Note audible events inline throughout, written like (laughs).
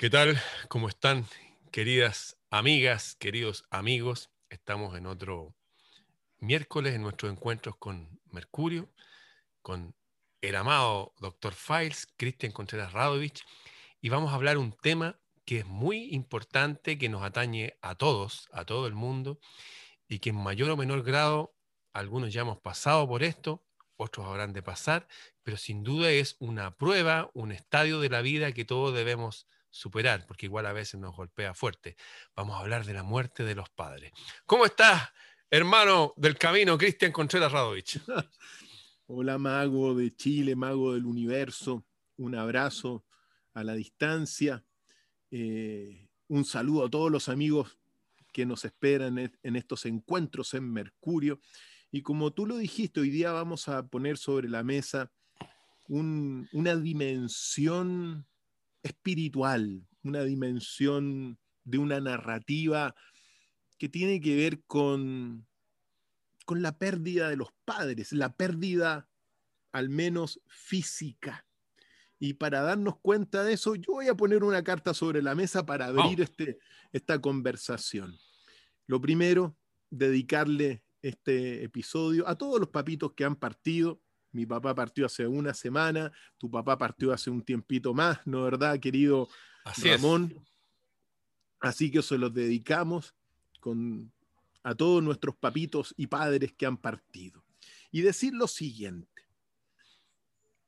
¿Qué tal? ¿Cómo están, queridas amigas, queridos amigos? Estamos en otro miércoles en nuestros encuentros con Mercurio, con el amado Dr. Files, Cristian Contreras Radovich, y vamos a hablar un tema que es muy importante, que nos atañe a todos, a todo el mundo, y que en mayor o menor grado, algunos ya hemos pasado por esto, otros habrán de pasar, pero sin duda es una prueba, un estadio de la vida que todos debemos superar, porque igual a veces nos golpea fuerte. Vamos a hablar de la muerte de los padres. ¿Cómo estás, hermano del camino, Cristian Contreras Radovich? (laughs) Hola, mago de Chile, mago del universo. Un abrazo a la distancia. Eh, un saludo a todos los amigos que nos esperan en estos encuentros en Mercurio. Y como tú lo dijiste, hoy día vamos a poner sobre la mesa una dimensión espiritual, una dimensión de una narrativa que tiene que ver con, con la pérdida de los padres, la pérdida al menos física. Y para darnos cuenta de eso, yo voy a poner una carta sobre la mesa para abrir este, esta conversación. Lo primero, dedicarle este episodio a todos los papitos que han partido, mi papá partió hace una semana, tu papá partió hace un tiempito más, ¿no verdad, querido Ramón? Así que se los dedicamos con, a todos nuestros papitos y padres que han partido. Y decir lo siguiente,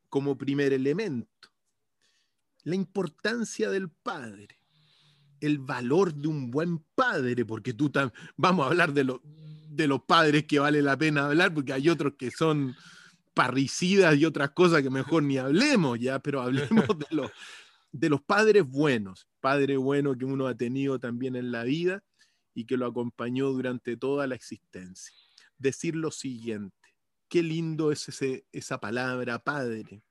como primer elemento, la importancia del padre, el valor de un buen padre, porque tú vamos a hablar de, de los padres que vale la pena hablar, porque hay otros que son parricidas y otras cosas que mejor ni hablemos ya, pero hablemos (laughs) de los, de los padres buenos, padre bueno que uno ha tenido también en la vida y que lo acompañó durante toda la existencia. Decir lo siguiente, qué lindo es ese, esa palabra padre,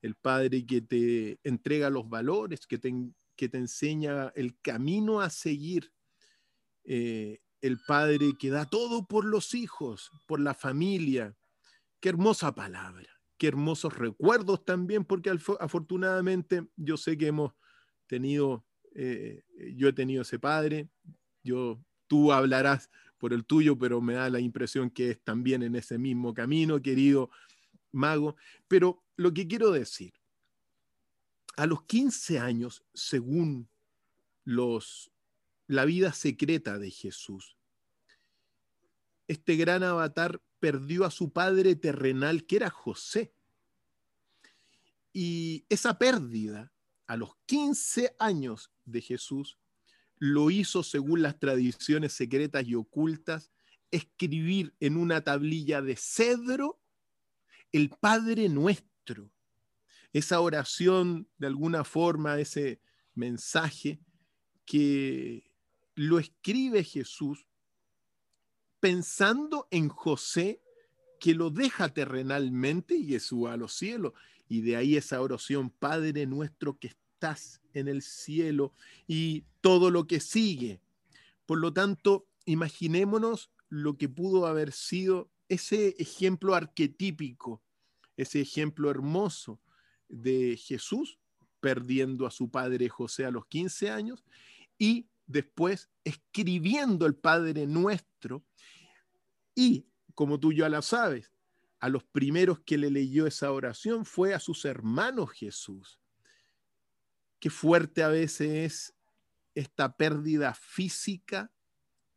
el padre que te entrega los valores, que te, que te enseña el camino a seguir, eh, el padre que da todo por los hijos, por la familia, Qué hermosa palabra, qué hermosos recuerdos también, porque afortunadamente yo sé que hemos tenido, eh, yo he tenido ese padre, yo, tú hablarás por el tuyo, pero me da la impresión que es también en ese mismo camino, querido mago. Pero lo que quiero decir, a los 15 años, según los, la vida secreta de Jesús, este gran avatar perdió a su padre terrenal, que era José. Y esa pérdida, a los 15 años de Jesús, lo hizo, según las tradiciones secretas y ocultas, escribir en una tablilla de cedro el Padre Nuestro. Esa oración, de alguna forma, ese mensaje que lo escribe Jesús pensando en José que lo deja terrenalmente y que suba a los cielos. Y de ahí esa oración, Padre nuestro que estás en el cielo y todo lo que sigue. Por lo tanto, imaginémonos lo que pudo haber sido ese ejemplo arquetípico, ese ejemplo hermoso de Jesús perdiendo a su padre José a los 15 años y después escribiendo el Padre Nuestro y, como tú ya la sabes, a los primeros que le leyó esa oración fue a sus hermanos Jesús. Qué fuerte a veces es esta pérdida física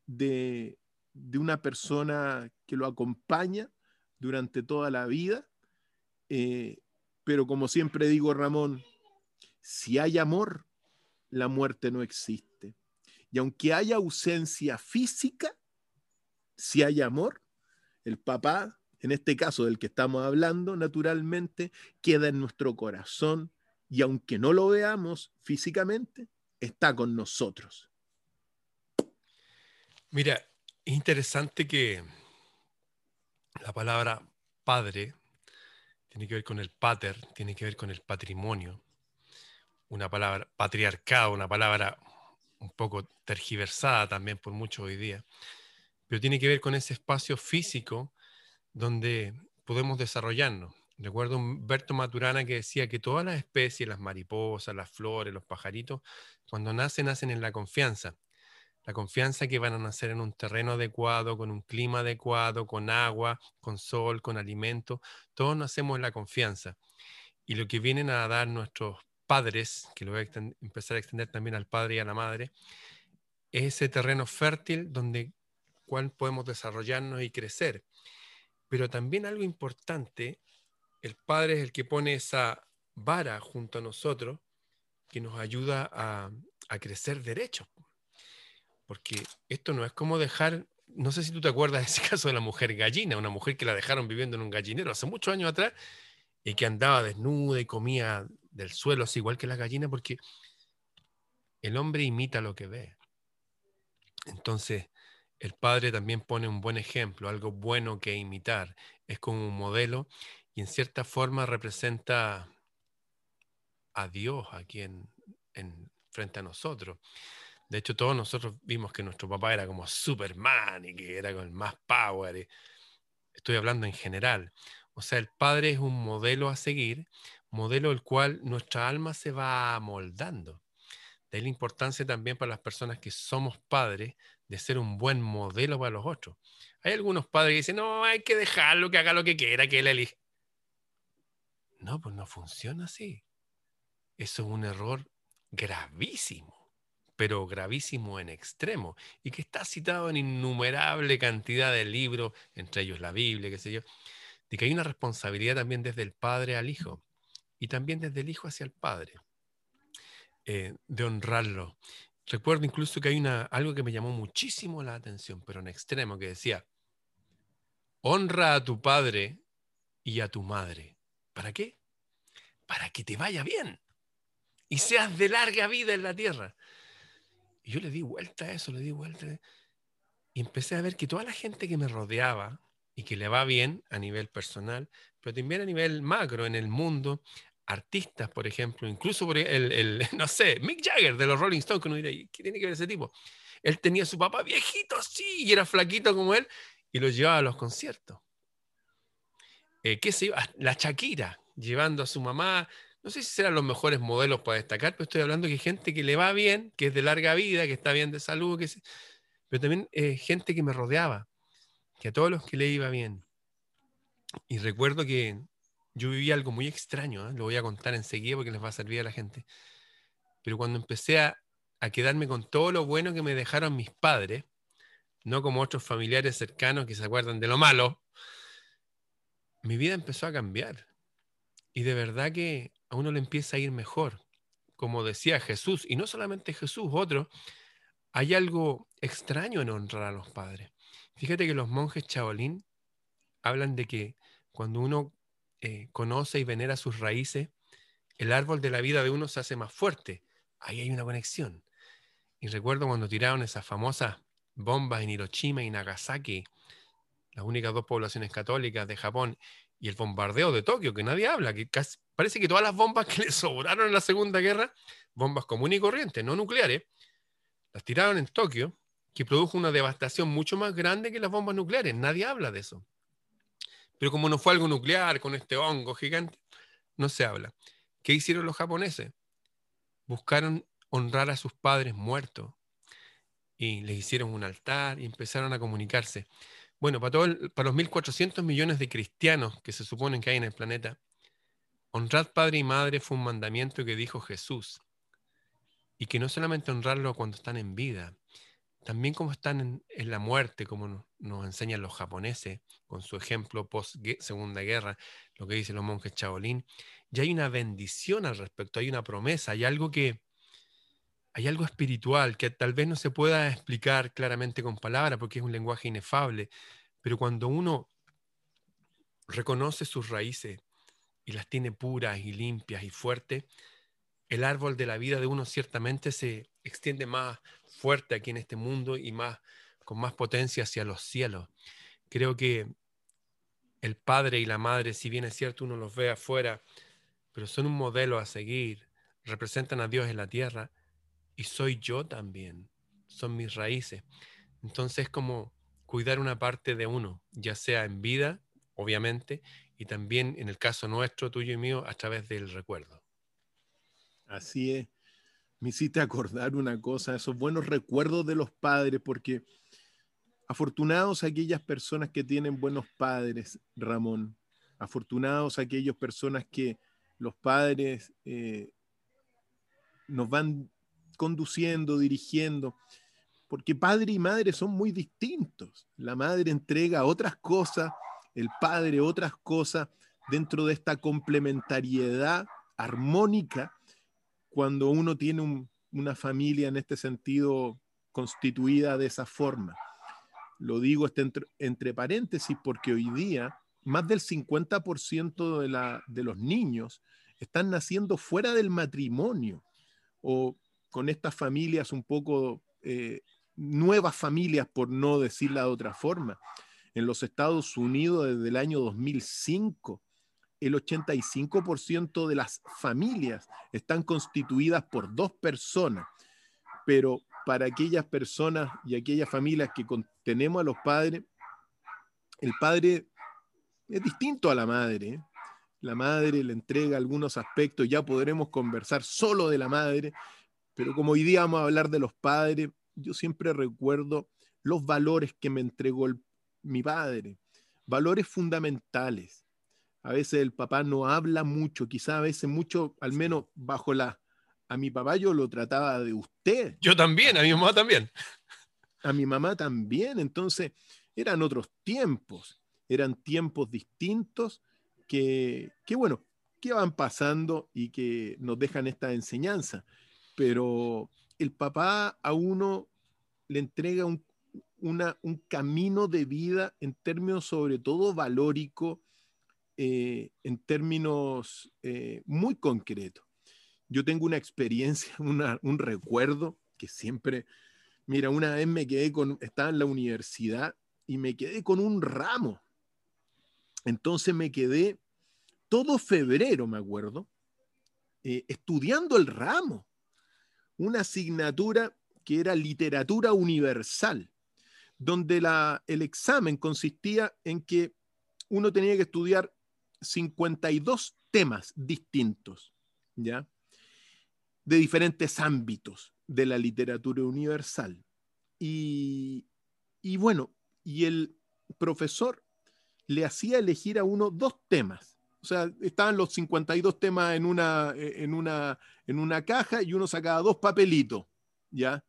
de, de una persona que lo acompaña durante toda la vida. Eh, pero como siempre digo, Ramón, si hay amor, la muerte no existe. Y aunque haya ausencia física, si hay amor, el papá, en este caso del que estamos hablando, naturalmente, queda en nuestro corazón y aunque no lo veamos físicamente, está con nosotros. Mira, es interesante que la palabra padre tiene que ver con el pater, tiene que ver con el patrimonio, una palabra patriarcado, una palabra un poco tergiversada también por mucho hoy día, pero tiene que ver con ese espacio físico donde podemos desarrollarnos, Recuerdo Humberto Maturana que decía que todas las especies, las mariposas, las flores, los pajaritos, cuando nacen, nacen en la confianza. La confianza que van a nacer en un terreno adecuado, con un clima adecuado, con agua, con sol, con alimento. Todos nacemos en la confianza. Y lo que vienen a dar nuestros padres, que lo voy a empezar a extender también al padre y a la madre, es ese terreno fértil donde cual podemos desarrollarnos y crecer. Pero también algo importante el Padre es el que pone esa vara junto a nosotros que nos ayuda a, crecer derecho. Porque esto no es como dejar, no sé si tú te acuerdas de ese (laughs) caso de la mujer gallina, una mujer que la dejaron viviendo en un gallinero hace muchos años atrás y que andaba desnuda y comía del suelo, así igual que la gallina, porque el hombre imita lo que ve. Entonces, el padre también pone un buen ejemplo, algo bueno que imitar. Es como un modelo y en cierta forma representa a Dios aquí en, frente a nosotros. De hecho, todos nosotros vimos que nuestro papá era como Superman y que era con más power. Estoy hablando en general. O sea, el padre es un modelo a seguir, modelo el cual nuestra alma se va moldando. De la importancia también para las personas que somos padres de ser un buen modelo para los otros. Hay algunos padres que dicen, no, hay que dejarlo, que haga lo que quiera, que él elija. No, pues no funciona así. Eso es un error gravísimo, pero gravísimo en extremo, y que está citado en innumerable cantidad de libros, entre ellos la Biblia, qué sé yo, de que hay una responsabilidad también desde el padre al hijo, y también desde el hijo hacia el padre, eh, de honrarlo. Recuerdo incluso que hay una, algo que me llamó muchísimo la atención, pero en extremo, que decía, honra a tu padre y a tu madre ¿Para qué? Para que te vaya bien y seas de larga vida en la tierra. Y yo le di vuelta a eso, le di vuelta. Y empecé a ver que toda la gente que me rodeaba y que le va bien a nivel personal, pero también a nivel macro en el mundo, artistas, por ejemplo, incluso por el, el (laughs) no sé, Mick Jagger de los Rolling Stones, que uno dirá, ¿qué tiene que ver ese tipo? Él tenía a su papá viejito, sí, y era flaquito como él, y lo llevaba a los conciertos. Eh, ¿qué se La Shakira, llevando a su mamá. No sé si serán los mejores modelos para destacar, pero estoy hablando que gente que le va bien, que es de larga vida, que está bien de salud, que pero también eh, gente que me rodeaba, que a todos los que le iba bien. Y recuerdo que yo viví algo muy extraño, ¿eh? lo voy a contar enseguida porque les va a servir a la gente. Pero cuando empecé a, a quedarme con todo lo bueno que me dejaron mis padres, no como otros familiares cercanos que se acuerdan de lo malo, mi vida empezó a cambiar. Y de verdad que a uno le empieza a ir mejor. Como decía Jesús, y no solamente Jesús, otro, hay algo extraño en honrar a los padres. Fíjate que los monjes chaolín hablan de que cuando uno eh, conoce y venera sus raíces, el árbol de la vida de uno se hace más fuerte. Ahí hay una conexión. Y recuerdo cuando tiraron esas famosas bombas en Hiroshima y Nagasaki, las únicas dos poblaciones católicas de Japón, y el bombardeo de Tokio, que nadie habla, que parece que todas las bombas que (laughs) le sobraron en la Segunda Guerra, bombas comunes y corrientes, no nucleares, las tiraron en Tokio, que produjo una devastación mucho más grande que las bombas nucleares. Nadie habla de eso. Pero como no fue algo nuclear con este hongo gigante, no se habla. ¿Qué hicieron los japoneses? Buscaron honrar a sus padres muertos y les hicieron un altar y empezaron a comunicarse. Bueno, para, todo para los 1.400 millones de cristianos que se suponen que hay en el planeta, honrar padre y madre fue un mandamiento que dijo Jesús. Y que no solamente honrarlo cuando están en vida, también como están en, la muerte, como nos, enseñan los japoneses con su ejemplo post Segunda Guerra, lo que dicen los monjes Shaolin, ya hay una bendición al respecto, hay una promesa, hay algo que, hay algo espiritual que tal vez no se pueda explicar claramente con palabras porque es un lenguaje inefable, pero cuando uno reconoce sus raíces y las tiene puras y limpias y fuertes, el árbol de la vida de uno ciertamente se extiende más fuerte aquí en este mundo y más con más potencia hacia los cielos. Creo que el padre y la madre, si bien es cierto uno los ve afuera, pero son un modelo a seguir, representan a Dios en la tierra y soy yo también, son mis raíces. Entonces es como cuidar una parte de uno, ya sea en vida, obviamente, y también en el caso nuestro, tuyo y mío, a través del recuerdo. Así es. Me hiciste acordar una cosa, esos buenos recuerdos de los padres, porque afortunados aquellas personas que tienen buenos padres, Ramón. Afortunados aquellas personas que los padres eh, nos van conduciendo, dirigiendo, porque padre y madre son muy distintos. La madre entrega otras cosas el Padre otras cosas dentro de esta complementariedad armónica cuando uno tiene una familia en este sentido constituida de esa forma. Lo digo este entre, paréntesis porque hoy día más del 50% de, los niños están naciendo fuera del matrimonio o con estas familias un poco eh, nuevas familias, por no decirla de otra forma en los Estados Unidos desde el año 2005. El 85% de las familias están constituidas por dos personas, pero para aquellas personas y aquellas familias que tenemos a los padres, el padre es distinto a la madre. ¿eh? La madre le entrega algunos aspectos, ya podremos conversar solo de la madre, pero como hoy día vamos a hablar de los padres, yo siempre recuerdo los valores que me entregó mi padre, valores fundamentales. A veces el papá no habla mucho, quizá a veces mucho, al menos bajo la... A mi papá yo lo trataba de usted. Yo también, a mi mamá también. A mi mamá también. Entonces, eran otros tiempos, eran tiempos distintos que, que bueno, que van pasando y que nos dejan esta enseñanza. Pero el papá a uno le entrega un un camino de vida en términos sobre todo valórico, eh, en términos eh, muy concretos. Yo tengo una experiencia, (laughs) un recuerdo que siempre, mira, una vez me quedé con, estaba en la universidad y me quedé con un ramo. Entonces me quedé todo febrero, me acuerdo, eh, estudiando el ramo, una asignatura que era literatura universal donde la, el examen consistía en que uno tenía que estudiar 52 temas distintos, ¿ya? De diferentes ámbitos de la literatura universal. Y, y bueno, y el profesor le hacía elegir a uno dos temas. O sea, estaban los 52 temas en una, en una, en una caja y uno sacaba dos papelitos, ¿ya?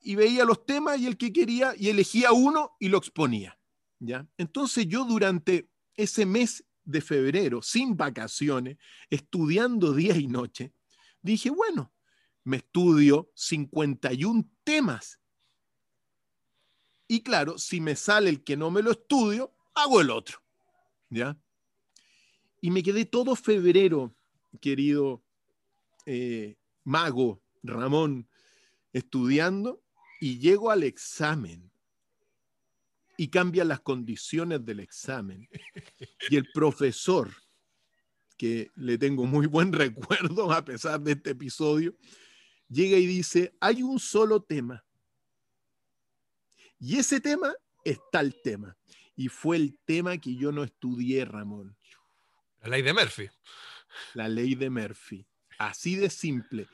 y veía los temas y el que quería y elegía uno y lo exponía. ¿ya? Entonces yo durante ese mes de febrero, sin vacaciones, estudiando día y noche, dije, bueno, me estudio 51 temas. Y claro, si me sale el que no me lo estudio, hago el otro. ¿Ya? Y me quedé todo febrero, querido eh, mago Ramón, estudiando y llego al examen y cambian las condiciones del examen. Y el profesor, que le tengo muy buen (laughs) recuerdo a pesar de este episodio, llega y dice, hay un solo tema. Y ese tema está el tema. Y fue el tema que yo no estudié, Ramón. La ley de Murphy. La ley de Murphy. Así de simple.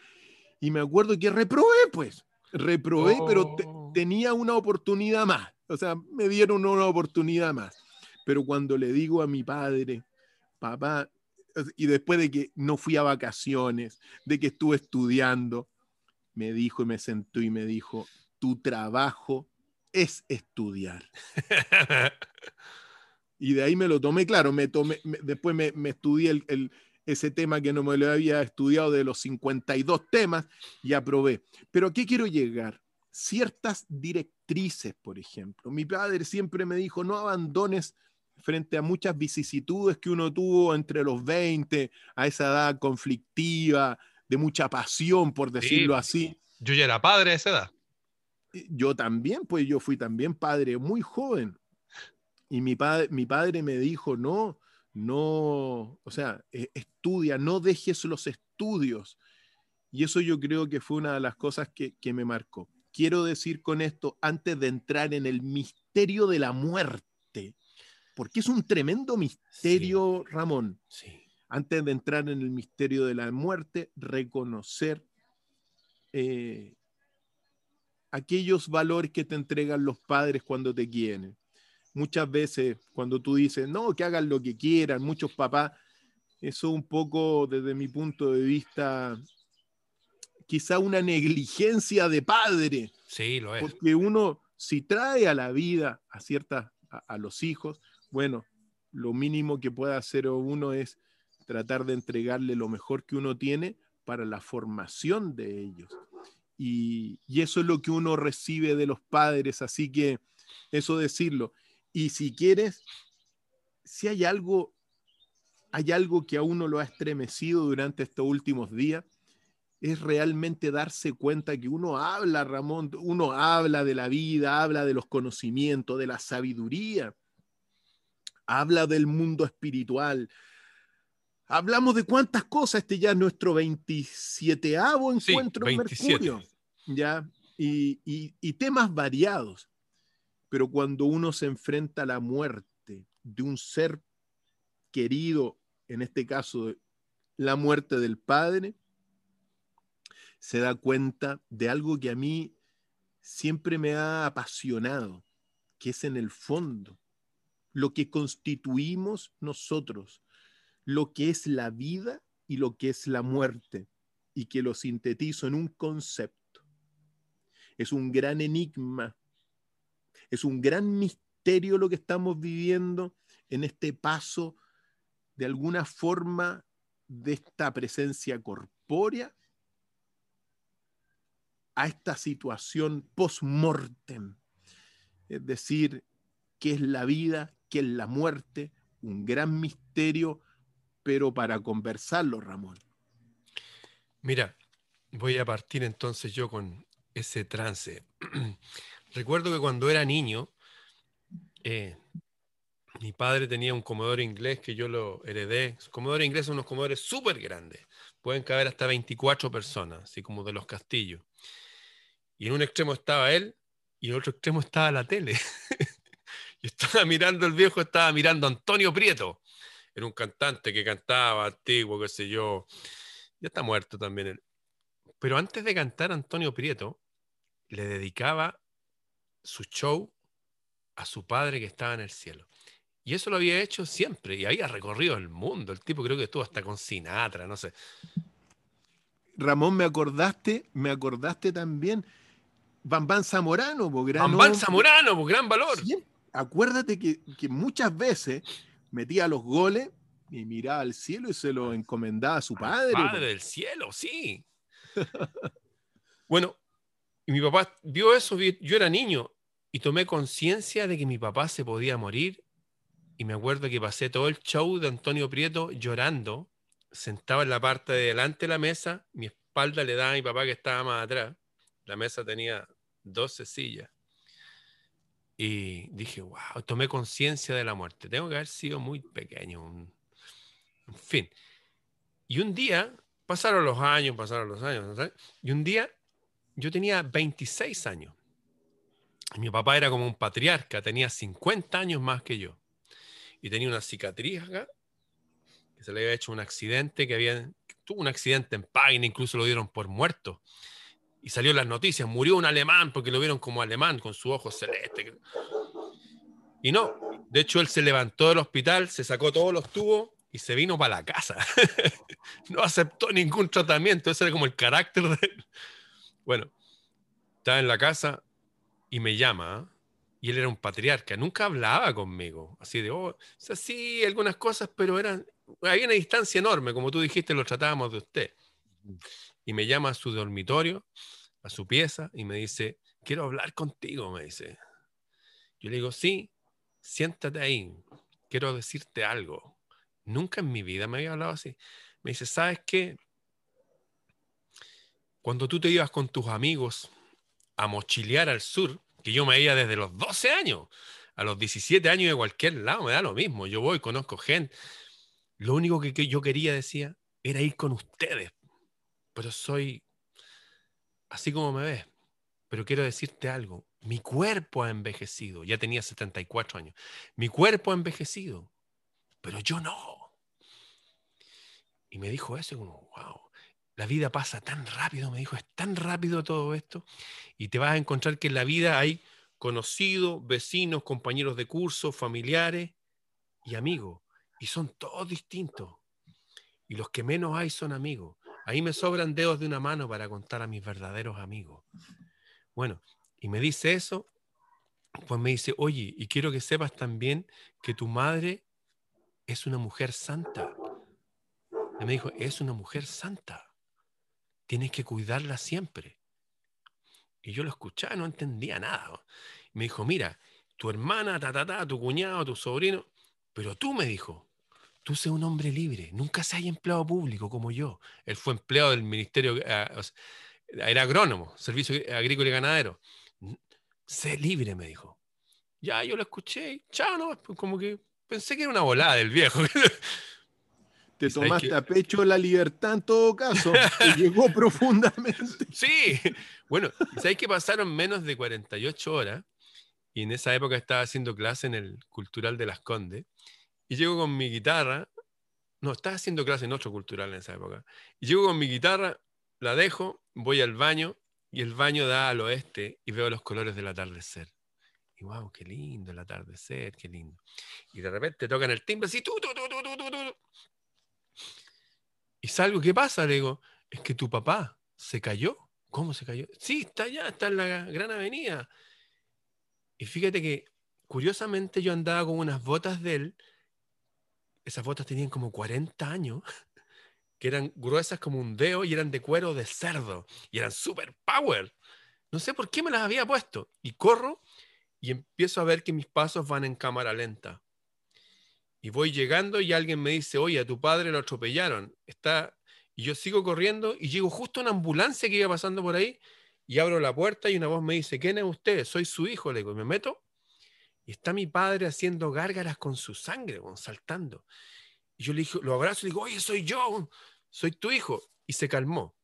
Y me acuerdo que reprobé, pues reprobé, pero oh. tenía una oportunidad más. O sea, me dieron una oportunidad más. Pero cuando le digo a mi padre, papá, y después de que no fui a vacaciones, de que estuve estudiando, me dijo y me sentó y me dijo, tu trabajo es estudiar. (laughs) y de ahí me lo tomé, claro, me tomé, después me, me estudié el, ese tema que no me lo había estudiado de los 52 temas y aprobé. Pero ¿a qué quiero llegar? Ciertas directrices, por ejemplo. Mi padre siempre me dijo, no abandones frente a muchas vicisitudes que uno tuvo entre los 20, a esa edad conflictiva, de mucha pasión, por decirlo así. Yo ya era padre a esa edad. Yo también, pues yo fui también padre muy joven. Y mi, padre, mi padre me dijo, no, no, o sea, e, estudia, no dejes los estudios. Y eso yo creo que fue una de las cosas que, me marcó. Quiero decir con esto, antes de entrar en el misterio de la muerte, porque es un tremendo misterio, Ramón. Sí. Antes de entrar en el misterio de la muerte, reconocer eh, aquellos valores que te entregan los padres cuando te quieren. Muchas veces cuando tú dices, no, que hagan lo que quieran, muchos papás, eso un poco desde mi punto de vista, quizá una negligencia de padre. Sí, lo es. Porque uno, si trae a la vida a ciertas, a, los hijos, bueno, lo mínimo que puede hacer uno es tratar de entregarle lo mejor que uno tiene para la formación de ellos. Y, y, eso es lo que uno recibe de los padres, así que eso decirlo. Y si quieres, si hay algo, hay algo que a uno lo ha estremecido durante estos últimos días, es realmente darse cuenta que uno habla, Ramón, uno habla de la vida, habla de los conocimientos, de la sabiduría, habla del mundo espiritual. Hablamos de cuántas cosas, este ya es nuestro 27 encuentro en Mercurio, ¿ya? Y, y temas variados. Pero cuando uno se enfrenta a la muerte de un ser querido, en este caso la muerte del padre, se da cuenta de algo que a mí siempre me ha apasionado, que es en el fondo lo que constituimos nosotros, lo que es la vida y lo que es la muerte, y que lo sintetizo en un concepto. Es un gran enigma, es un gran misterio lo que estamos viviendo en este paso de alguna forma de esta presencia corpórea a esta situación post-mortem. Es decir, qué es la vida, qué es la muerte, un gran misterio, pero para conversarlo, Ramón. Mira, voy a partir entonces yo con ese trance. (clears throat) Recuerdo que cuando era niño, eh, mi padre tenía un comedor inglés que yo lo heredé. Los comedores ingleses son unos comedores súper grandes. Pueden caber hasta 24 personas, así como de los castillos. Y en un extremo estaba él y en otro extremo estaba la tele. (laughs) y estaba mirando el viejo, estaba mirando a Antonio Prieto. Era un cantante que cantaba antiguo, qué sé yo. Ya está muerto también él. Pero antes de cantar Antonio Prieto, le dedicaba su show a su padre que estaba en el cielo. Y eso lo había hecho siempre y había recorrido el mundo. El tipo creo que estuvo hasta con Sinatra, no sé. Ramón, me acordaste, me acordaste también Bambán Zamorano, por gran Bambán Zamorano, por gran valor. acuérdate que, muchas veces metía los goles y miraba al cielo y se lo encomendaba a su padre. padre del cielo, sí. (laughs) bueno, y mi papá vio eso, yo era niño y tomé conciencia de que mi papá se podía morir. Y me acuerdo que pasé todo el show de Antonio Prieto llorando, sentado en la parte de delante de la mesa, mi espalda le daba a mi papá que estaba más atrás. La mesa tenía 12 sillas. Y dije, wow, tomé conciencia de la muerte. Tengo que haber sido muy pequeño. En fin. Y un día, pasaron los años, pasaron los años, y un día yo tenía 26 años. mi papá era como un patriarca, tenía 50 años más que yo. Y tenía una cicatriz acá, que se le había hecho un accidente, que había, tuvo un accidente en página, incluso lo dieron por muerto y salió en las noticias, murió un alemán porque lo vieron como alemán con su ojo celeste. Y no, de hecho él se levantó del hospital, se sacó todos los tubos y se vino para la casa. (laughs) no aceptó ningún tratamiento, ese era como el carácter de él. Bueno, estaba en la casa y me llama, y él era un patriarca, nunca hablaba conmigo, así de, oh, o sí, algunas cosas, pero eran, había una distancia enorme, como tú dijiste, lo tratábamos de usted y me llama a su dormitorio, a su pieza, y me dice, quiero hablar contigo, me dice. Yo le digo, sí, siéntate ahí, quiero decirte algo. Nunca en mi vida me había hablado así. Me dice, ¿sabes qué? Cuando tú te ibas con tus amigos a mochilear al sur, que yo me iba desde los 12 años, a los 17 años de cualquier lado, me da lo mismo. Yo voy, conozco gente. Lo único que, que yo quería, decía, era ir con ustedes, pero soy así como me ves. pero quiero decirte algo, mi cuerpo ha envejecido, ya tenía 74 años, mi cuerpo ha envejecido, pero yo no. Y me dijo eso, como, wow, la vida pasa tan rápido, me dijo, es tan rápido todo esto, y te vas a encontrar que en la vida hay conocidos, vecinos, compañeros de curso, familiares y amigos, y son todos distintos. Y los que menos hay son amigos. Ahí me sobran dedos de una mano para contar a mis verdaderos amigos. Bueno, y me dice eso, pues me dice, oye, y quiero que sepas también que tu madre es una mujer santa. Y me dijo, es una mujer santa. Tienes que cuidarla siempre. Y yo lo escuchaba, no entendía nada. Me dijo, mira, tu hermana, ta, ta, ta, tu cuñado, tu sobrino, pero tú me dijo, tú sé un hombre libre, nunca seas empleado público como yo. Él fue empleado del Ministerio, eh, era agrónomo, Servicio Agrícola y Ganadero. Sé libre, me dijo. Ya, yo lo escuché, chao, no, pues como que pensé que era una volada del viejo. (laughs) Te tomaste a pecho la libertad en todo caso, y (laughs) llegó profundamente. Sí, bueno, ¿sabes que pasaron menos de 48 horas? Y en esa época estaba haciendo clase en el Cultural de Las Condes, y llego con mi guitarra, no, estaba haciendo clase en otro cultural en esa época, y llego con mi guitarra, la dejo, voy al baño, y el baño da al oeste, y veo los colores del atardecer. Y wow, qué lindo el atardecer, qué lindo. Y de repente tocan el timbre así, tu, tu, tu, y salgo, ¿qué pasa? Le digo, es que tu papá se cayó. ¿Cómo se cayó? Sí, está allá, está en la gran avenida. Y fíjate que, curiosamente, yo andaba con unas botas de él. Esas botas tenían como 40 años, (laughs) que eran gruesas como un dedo y eran de cuero de cerdo. Y eran super power. No sé por qué me las había puesto. Y corro y empiezo a ver que mis pasos van en cámara lenta. Y voy llegando y alguien me dice, oye, a tu padre lo atropellaron. Está... Y yo sigo corriendo y llego justo a una ambulancia que iba pasando por ahí y abro la puerta y una voz me dice, ¿quién es usted? Soy su hijo, le digo, y me meto. Y está mi padre haciendo gárgaras con su sangre, saltando. Y yo le digo, lo abrazo y le digo, oye, soy yo, soy tu hijo. Y se calmó.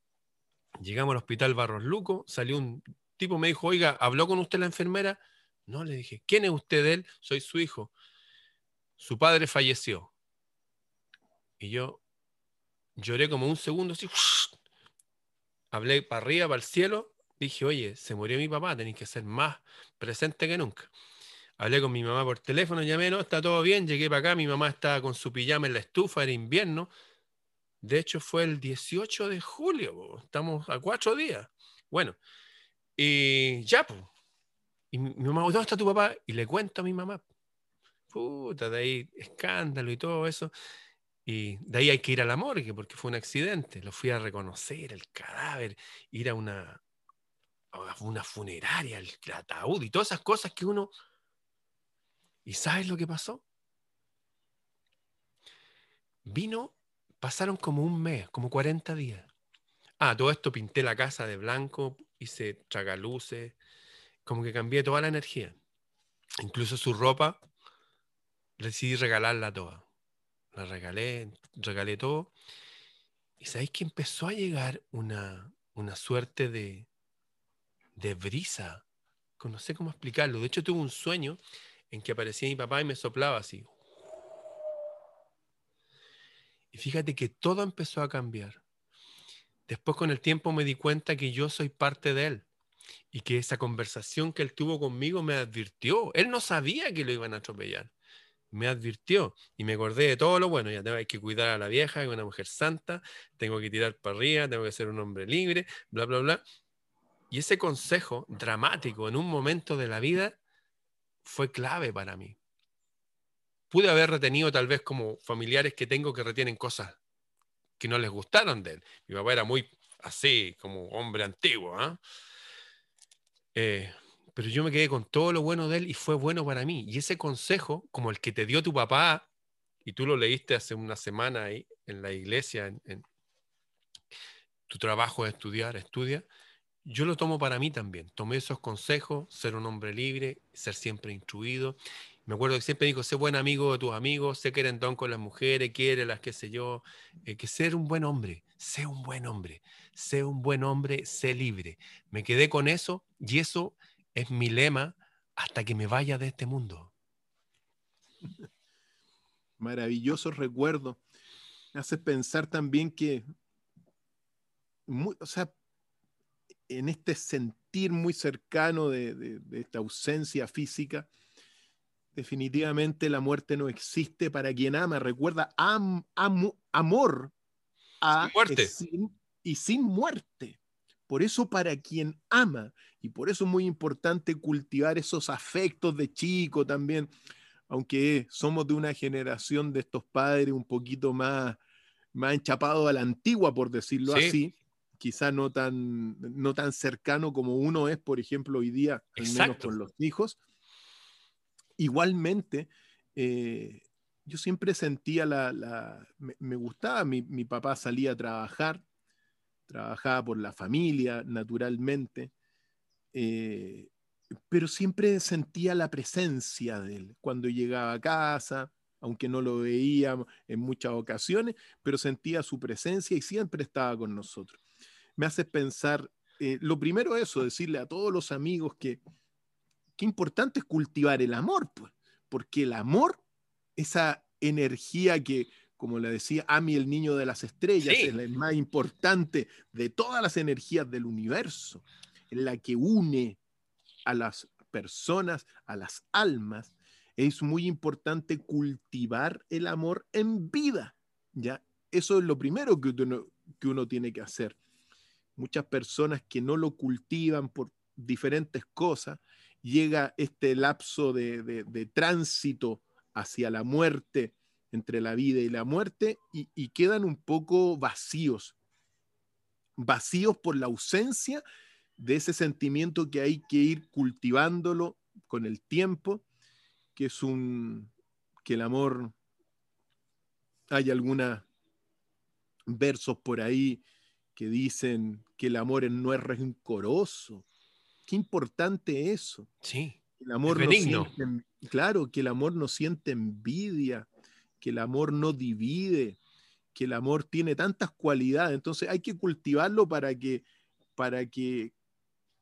Llegamos al hospital Barros Luco, salió un tipo, me dijo, oiga, ¿habló con usted la enfermera? No, le dije, ¿quién es usted él? Soy su hijo su padre falleció. Y yo lloré como un segundo, así, (laughs) hablé para arriba, para el cielo, dije, oye, se murió mi papá, tenéis que ser más presente que nunca. Hablé con mi mamá por teléfono, llamé, no, está todo bien, llegué para acá, mi mamá estaba con su pijama en la estufa, era invierno. De hecho, fue el 18 de julio, estamos a cuatro días. Bueno, y ya, pues. Y mi mamá, ¿dónde está tu papá? Y le cuento a mi mamá puta, de ahí escándalo y todo eso. Y de ahí hay que ir a la morgue porque fue un accidente. Lo fui a reconocer, el cadáver, ir a una, a una funeraria, el, ataúd y todas esas cosas que uno... ¿Y sabes lo que pasó? Vino, pasaron como un mes, como 40 días. Ah, todo esto pinté la casa de blanco, hice tragaluces, como que cambié toda la energía. Incluso su ropa decidí regalarla toda. La regalé, regalé todo. Y sabéis que empezó a llegar una, una suerte de, de brisa. No sé cómo explicarlo. De hecho, tuve un sueño en que aparecía mi papá y me soplaba así. Y fíjate que todo empezó a cambiar. Después con el tiempo me di cuenta que yo soy parte de él y que esa conversación que él tuvo conmigo me advirtió. Él no sabía que lo iban a atropellar me advirtió y me acordé de todo lo bueno. Ya tengo que cuidar a la vieja, es una mujer santa, tengo que tirar para arriba, tengo que ser un hombre libre, bla, bla, bla. Y ese consejo dramático en un momento de la vida fue clave para mí. Pude haber retenido tal vez como familiares que tengo que retienen cosas que no les gustaron de él. Mi papá era muy así, como hombre antiguo. ¿ah? ¿eh? pero yo me quedé con todo lo bueno de él y fue bueno para mí. Y ese consejo, como el que te dio tu papá, y tú lo leíste hace una semana ahí en la iglesia, en, tu trabajo es estudiar, estudia, yo lo tomo para mí también. Tomé esos consejos, ser un hombre libre, ser siempre instruido. Me acuerdo que siempre dijo, sé buen amigo de tus amigos, sé que eres don con las mujeres, quiere las qué sé yo, eh, que ser un buen hombre, sé un buen hombre, sé un buen hombre, sé libre. Me quedé con eso y eso es mi lema hasta que me vaya de este mundo. (laughs) Maravilloso recuerdo. Me hace pensar también que, o sea, en este sentir muy cercano de, esta ausencia física, definitivamente la muerte no existe para quien ama. Recuerda, amor a muerte. y sin muerte. Por eso para quien ama, y por eso es muy importante cultivar esos afectos de chico también, aunque somos de una generación de estos padres un poquito más, más enchapados a la antigua, por decirlo así, quizá no tan, no tan cercano como uno es, por ejemplo, hoy día, al menos con los hijos. Igualmente, eh, yo siempre sentía la, me, gustaba, mi, papá salía a trabajar, trabajaba por la familia, naturalmente, eh, pero siempre sentía la presencia de él cuando llegaba a casa, aunque no lo veía en muchas ocasiones, pero sentía su presencia y siempre estaba con nosotros me hace pensar, eh, lo primero eso, decirle a todos los amigos que qué importante es cultivar el amor, pues, porque el amor, esa energía que, como le decía Ami, el niño de las estrellas, es la más importante de todas las energías del universo, en la que une a las personas, a las almas, es muy importante cultivar el amor en vida. ¿ya? Eso es lo primero que que uno tiene que hacer muchas personas que no lo cultivan por diferentes cosas, llega este lapso de, tránsito hacia la muerte, entre la vida y la muerte, y, quedan un poco vacíos, vacíos por la ausencia de ese sentimiento que hay que ir cultivándolo con el tiempo, que es un, que el amor, hay algunos versos por ahí que dicen que el amor no es rencoroso. Qué importante eso. Sí. El amor no siente, claro, que el amor no siente envidia, que el amor no divide, que el amor tiene tantas cualidades. Entonces hay que cultivarlo para que, para que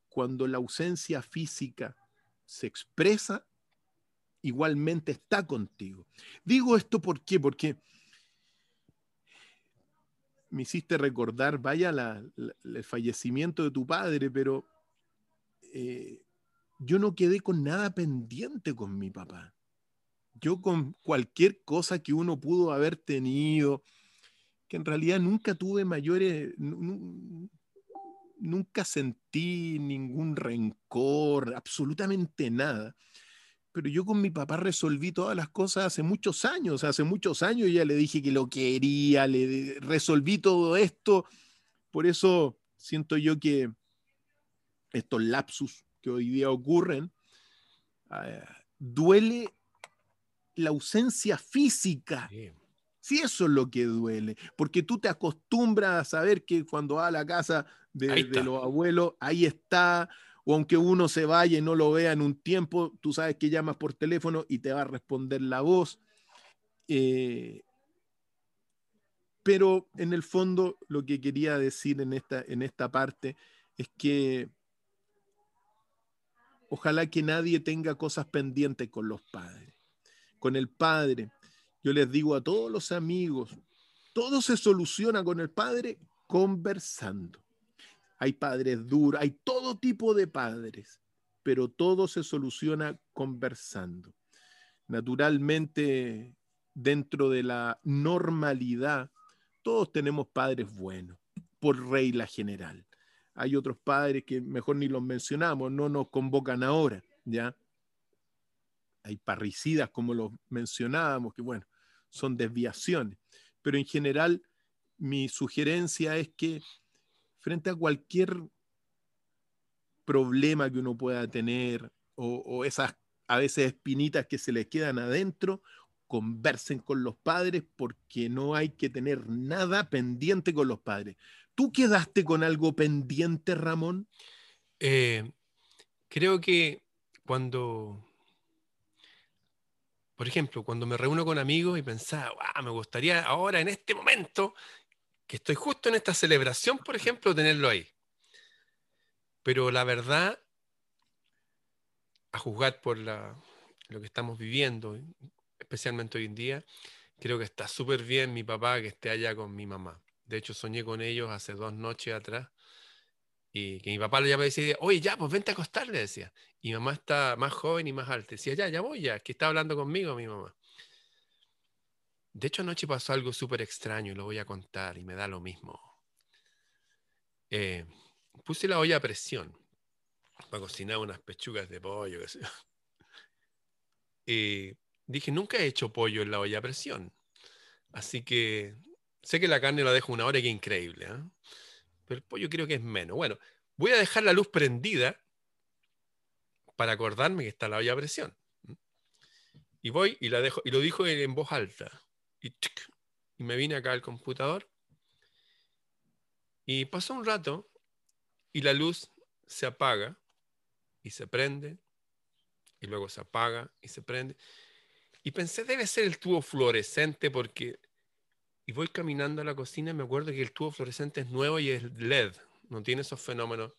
cuando la ausencia física se expresa, igualmente está contigo. Digo esto ¿por qué? porque me hiciste recordar, vaya el fallecimiento de tu padre, pero eh, yo no quedé con nada pendiente con mi papá. Yo con cualquier cosa que uno pudo haber tenido, que en realidad nunca tuve mayores, nunca sentí ningún rencor, absolutamente nada pero yo con mi papá resolví todas las cosas hace muchos años, hace muchos años ya le dije que lo quería, le resolví todo esto, por eso siento yo que estos lapsus que hoy día ocurren, ah, duele la ausencia física. Sí. eso es lo que duele, porque tú te acostumbras a saber que cuando vas a la casa de los abuelos, ahí está, o aunque uno se vaya y no lo vea en un tiempo, tú sabes que llamas por teléfono y te va a responder la voz. Eh, pero en el fondo lo que quería decir en esta, en esta parte es que ojalá que nadie tenga cosas pendientes con los padres. Con el padre, yo les digo a todos los amigos, todo se soluciona con el padre conversando hay padres duros, hay todo tipo de padres, pero todo se soluciona conversando. Naturalmente, dentro de la normalidad, todos tenemos padres buenos, por regla general. Hay otros padres que mejor ni los mencionamos, no nos convocan ahora, ¿ya? Hay parricidas, como los mencionábamos, que bueno, son desviaciones. Pero en general, mi sugerencia es que frente a cualquier problema que uno pueda tener o, esas a veces espinitas que se les quedan adentro, conversen con los padres porque no hay que tener nada pendiente con los padres. ¿Tú quedaste con algo pendiente, Ramón? Eh, creo que cuando, por ejemplo, cuando me reúno con amigos y pensaba, me gustaría ahora, en este momento, que estoy justo en esta celebración, por ejemplo, tenerlo ahí. Pero la verdad, a juzgar por lo que estamos viviendo, especialmente hoy en día, creo que está súper bien mi papá que esté allá con mi mamá. De hecho, soñé con ellos hace dos noches atrás y que mi papá le llamaba y decía, oye, ya, pues vente a acostar, le decía. Y mamá está más joven y más alta. Decía, ya, ya voy, ya, que está hablando conmigo mi mamá. De hecho, anoche pasó algo súper extraño y lo voy a contar y me da lo mismo. Eh, puse la olla a presión para cocinar unas pechugas de pollo. (laughs) Y dije, nunca he hecho pollo en la olla a presión. Así que sé que la carne la dejo una hora y que increíble. ¿eh? Pero el pollo creo que es menos. Bueno, voy a dejar la luz prendida para acordarme que está la olla a presión. Y voy y la dejo, y lo dijo en voz alta. Y, me vine acá al computador. Y pasó un rato y la luz se apaga y se prende. Y luego se apaga y se prende. Y pensé, debe ser el tubo fluorescente porque y voy caminando a la cocina y me acuerdo que el tubo fluorescente es nuevo y es LED, no tiene esos fenómenos.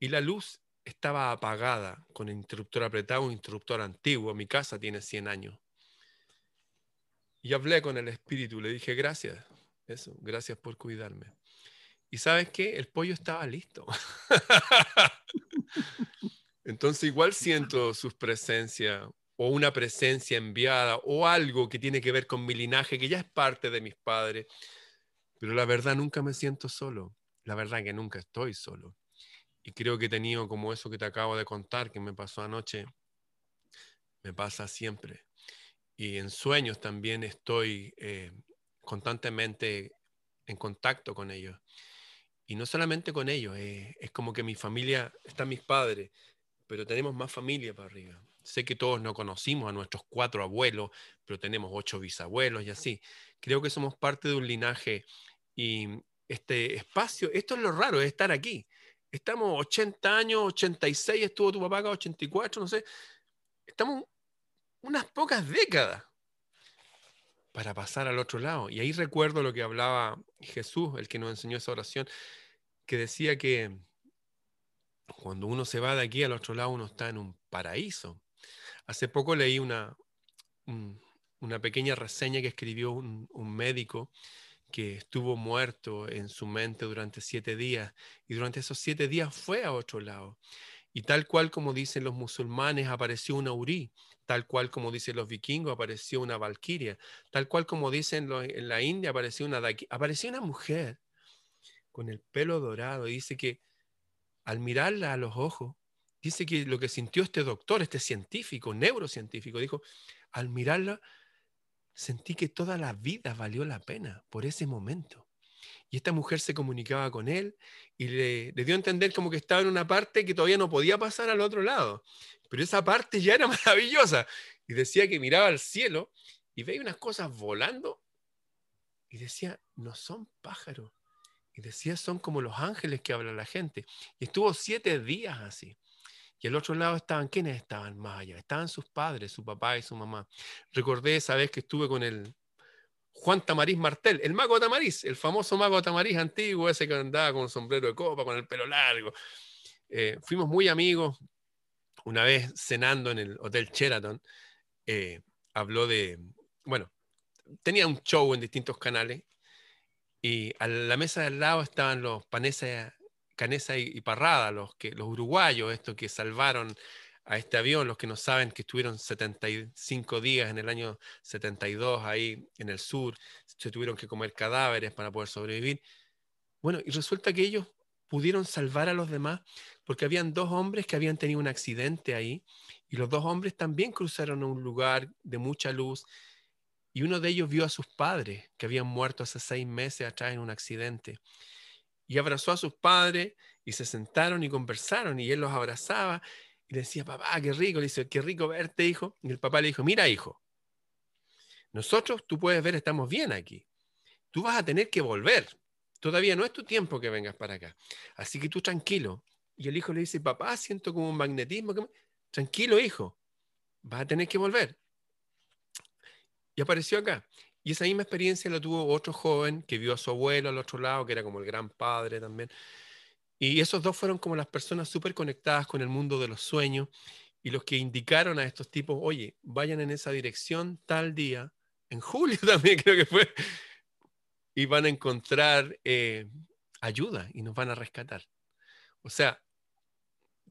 Y la luz estaba apagada con el interruptor apretado, un interruptor antiguo. Mi casa tiene 100 años. Y hablé con el espíritu, le dije gracias, eso, gracias por cuidarme. Y sabes qué, el pollo estaba listo. (laughs) Entonces igual siento sus presencias o una presencia enviada o algo que tiene que ver con mi linaje, que ya es parte de mis padres. Pero la verdad nunca me siento solo. La verdad que nunca estoy solo. Y creo que he tenido como eso que te acabo de contar, que me pasó anoche, me pasa siempre. Y en sueños también estoy eh, constantemente en contacto con ellos. Y no solamente con ellos, eh, es como que mi familia, están mis padres, pero tenemos más familia para arriba. Sé que todos no conocimos a nuestros cuatro abuelos, pero tenemos ocho bisabuelos y así. Creo que somos parte de un linaje y este espacio, esto es lo raro, es estar aquí. Estamos 80 años, 86 estuvo tu papá acá, 84, no sé. Estamos unas pocas décadas para pasar al otro lado. Y ahí recuerdo lo que hablaba Jesús, el que nos enseñó esa oración, que decía que cuando uno se va de aquí al otro lado, uno está en un paraíso. Hace poco leí una, una pequeña reseña que escribió un, médico que estuvo muerto en su mente durante siete días y durante esos siete días fue a otro lado. Y tal cual como dicen los musulmanes, apareció una urí, tal cual como dicen los vikingos, apareció una valquiria, tal cual como dicen en la India, apareció una, apareció una mujer con el pelo dorado dice que al mirarla a los ojos, dice que lo que sintió este doctor, este científico, neurocientífico, dijo, al mirarla, sentí que toda la vida valió la pena por ese momento. Y esta mujer se comunicaba con él y le, dio a entender como que estaba en una parte que todavía no podía pasar al otro lado. Pero esa parte ya era (laughs) maravillosa. Y decía que miraba al cielo y veía unas cosas volando y decía, no son pájaros. Y decía, son como los ángeles que habla la gente. Y estuvo siete días así. Y al otro lado estaban, ¿quiénes estaban más allá? Estaban sus padres, su papá y su mamá. Recordé esa vez que estuve con el Juan Tamariz Martel, el mago Tamariz, el famoso mago Tamariz antiguo, ese que andaba con sombrero de copa, con el pelo largo. Eh, fuimos muy amigos. Una vez cenando en el Hotel Sheraton, eh, habló de, bueno, tenía un show en distintos canales y a la mesa de al lado estaban los paneses Canesa y, Parrada, los, que, los uruguayos, estos que salvaron a este avión, los que no saben que estuvieron 75 días en el año 72 ahí en el sur, se tuvieron que comer cadáveres para poder sobrevivir. Bueno, y resulta que ellos pudieron salvar a los demás porque habían dos hombres que habían tenido un accidente ahí y los dos hombres también cruzaron a un lugar de mucha luz y uno de ellos vio a sus padres que habían muerto hace seis meses atrás en un accidente y abrazó a sus padres y se sentaron y conversaron y él los abrazaba y decía, papá, qué rico, le dice, qué rico verte, hijo. Y el papá le dijo, mira, hijo, nosotros, tú puedes ver, estamos bien aquí. Tú vas a tener que volver. Todavía no es tu tiempo que vengas para acá. Así que tú tranquilo. Y el hijo le dice, papá, siento como un magnetismo. Tranquilo, hijo, vas a tener que volver. Y apareció acá. Y esa misma experiencia la tuvo otro joven que vio a su abuelo al otro lado, que era como el gran padre también. Y esos dos fueron como las personas súper conectadas con el mundo de los sueños y los que indicaron a estos tipos, oye, vayan en esa dirección tal día, en julio (laughs) también creo que fue, y van a encontrar eh, ayuda y nos van a rescatar. O sea,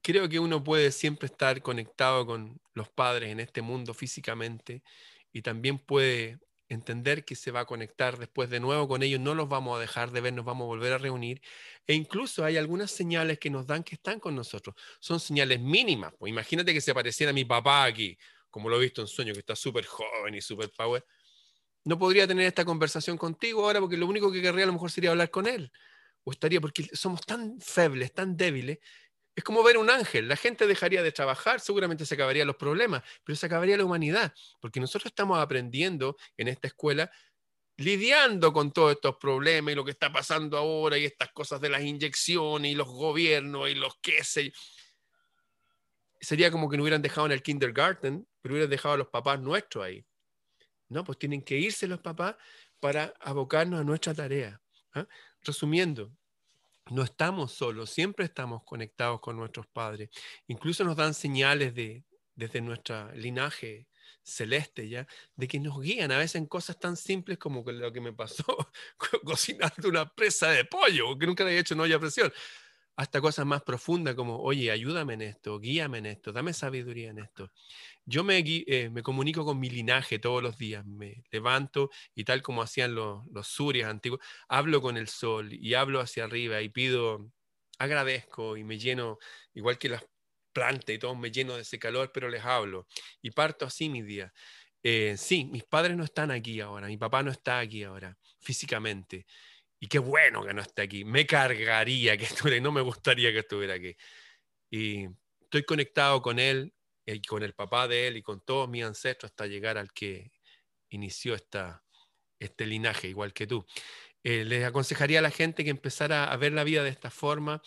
creo que uno puede siempre estar conectado con los padres en este mundo físicamente y también puede entender que se va a conectar después de nuevo con ellos, no los vamos a dejar de ver, nos vamos a volver a reunir. E incluso hay algunas señales que nos dan que están con nosotros. Son señales mínimas. Pues imagínate que se pareciera a mi papá aquí, como lo he visto en sueño, que está súper joven y súper power. No podría tener esta conversación contigo ahora porque lo único que querría a lo mejor sería hablar con él. O estaría, porque somos tan febles, tan débiles, es como ver un ángel. La gente dejaría de trabajar, seguramente se acabarían los problemas, pero se acabaría la humanidad, porque nosotros estamos aprendiendo en esta escuela, lidiando con todos estos problemas y lo que está pasando ahora y estas cosas de las inyecciones y los gobiernos y los qué sé. Sería como que no hubieran dejado en el kindergarten, pero hubieran dejado a los papás nuestros ahí. No, pues tienen que irse los papás para abocarnos a nuestra tarea. ¿ah? Resumiendo, no estamos solos, siempre estamos conectados con nuestros padres. Incluso nos dan señales de, desde nuestro linaje celeste, ¿ya? De que nos guían a veces en cosas tan simples como lo que me pasó (laughs) cocinando una presa de pollo, que nunca había hecho no haya presión hasta cosas más profundas como, oye, ayúdame en esto, guíame en esto, dame sabiduría en esto. Yo me, eh, me comunico con mi linaje todos los días, me levanto y tal como hacían los, los surias antiguos, hablo con el sol y hablo hacia arriba y pido, agradezco y me lleno, igual que las plantas y todo, me lleno de ese calor, pero les hablo y parto así mi día. Eh, sí, mis padres no están aquí ahora, mi papá no está aquí ahora, físicamente. Y qué bueno que no esté aquí. Me cargaría que (laughs) estuviera y no me gustaría que estuviera aquí. Y estoy conectado con él y eh, con el papá de él y con todos mis ancestros hasta llegar al que inició esta, este linaje, igual que tú. Eh, les aconsejaría a la gente que empezara a ver la vida de esta forma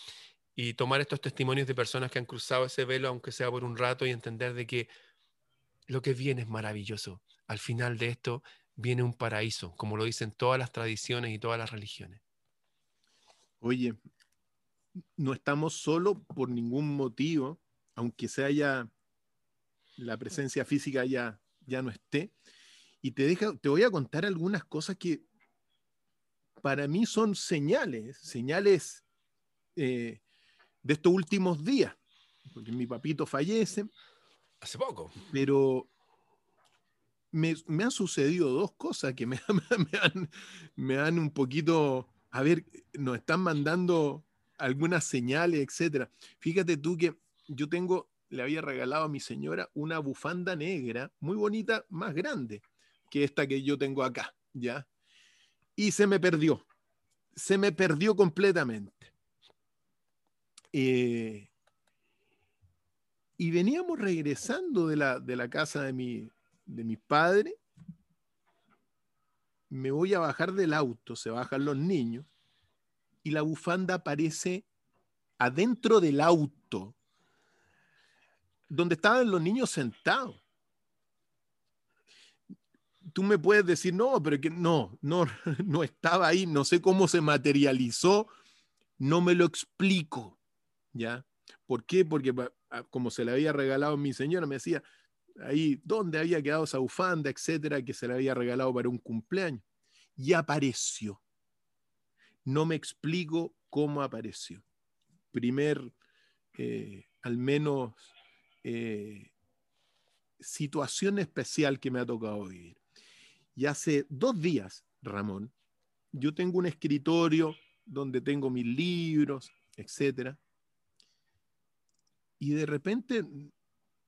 y tomar estos testimonios de personas que han cruzado ese velo, aunque sea por un rato, y entender de que lo que viene es maravilloso. Al final de esto viene un paraíso, como lo dicen todas las tradiciones y todas las religiones. Oye, no estamos solo por ningún motivo, aunque se haya la presencia física ya, ya no esté. Y te, deja, te voy a contar algunas cosas que para mí son señales, señales eh, de estos últimos días, porque mi papito fallece. Hace poco. Pero me, han sucedido dos cosas que me, han, (laughs) me, un poquito, a ver, nos están mandando algunas señales, etcétera. Fíjate tú que yo tengo, le había regalado a mi señora una bufanda negra muy bonita, más grande que esta que yo tengo acá, ¿ya? Y se me perdió, se me perdió completamente. Eh, y veníamos regresando de la, de la casa de mi, de mi padre, me voy a bajar del auto, se bajan los niños, y la bufanda aparece adentro del auto, donde estaban los niños sentados. Tú me puedes decir, no, pero que no, no, (laughs) no estaba ahí, no sé cómo se materializó, no me lo explico, ¿ya? ¿Por qué? Porque como se le había regalado a mi señora, me decía, ahí dónde había quedado esa bufanda, etcétera, que se le había regalado para un cumpleaños. Y apareció. No me explico cómo apareció. Primer, eh, al menos, eh, situación especial que me ha tocado vivir. Y hace dos días, Ramón, yo tengo un escritorio donde tengo mis libros, etcétera. Y de repente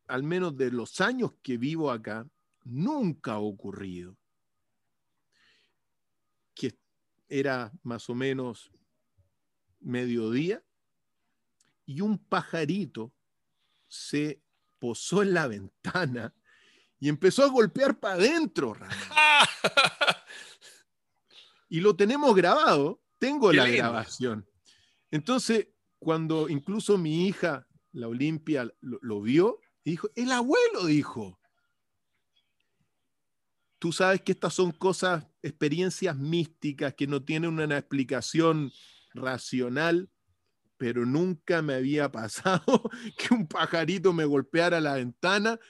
al menos de los años que vivo acá, nunca ha ocurrido que era más o menos mediodía y un pajarito se posó en la (laughs) ventana y empezó a golpear para adentro. y lo tenemos grabado, tengo la grabación. Entonces, cuando incluso mi hija, la Olimpia, lo vio, dijo, el abuelo dijo. tú sabes que estas son cosas, experiencias místicas que no tienen una explicación racional, pero nunca me había pasado (laughs) que un pajarito me golpeara la ventana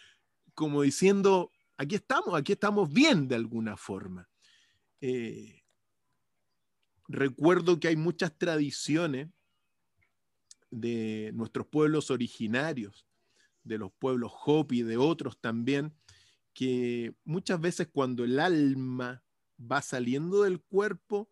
como diciendo, aquí estamos, aquí estamos bien de alguna forma. Eh, recuerdo que hay muchas tradiciones de nuestros pueblos originarios, de los pueblos Hopi, de otros también, que muchas veces cuando el alma va saliendo del cuerpo,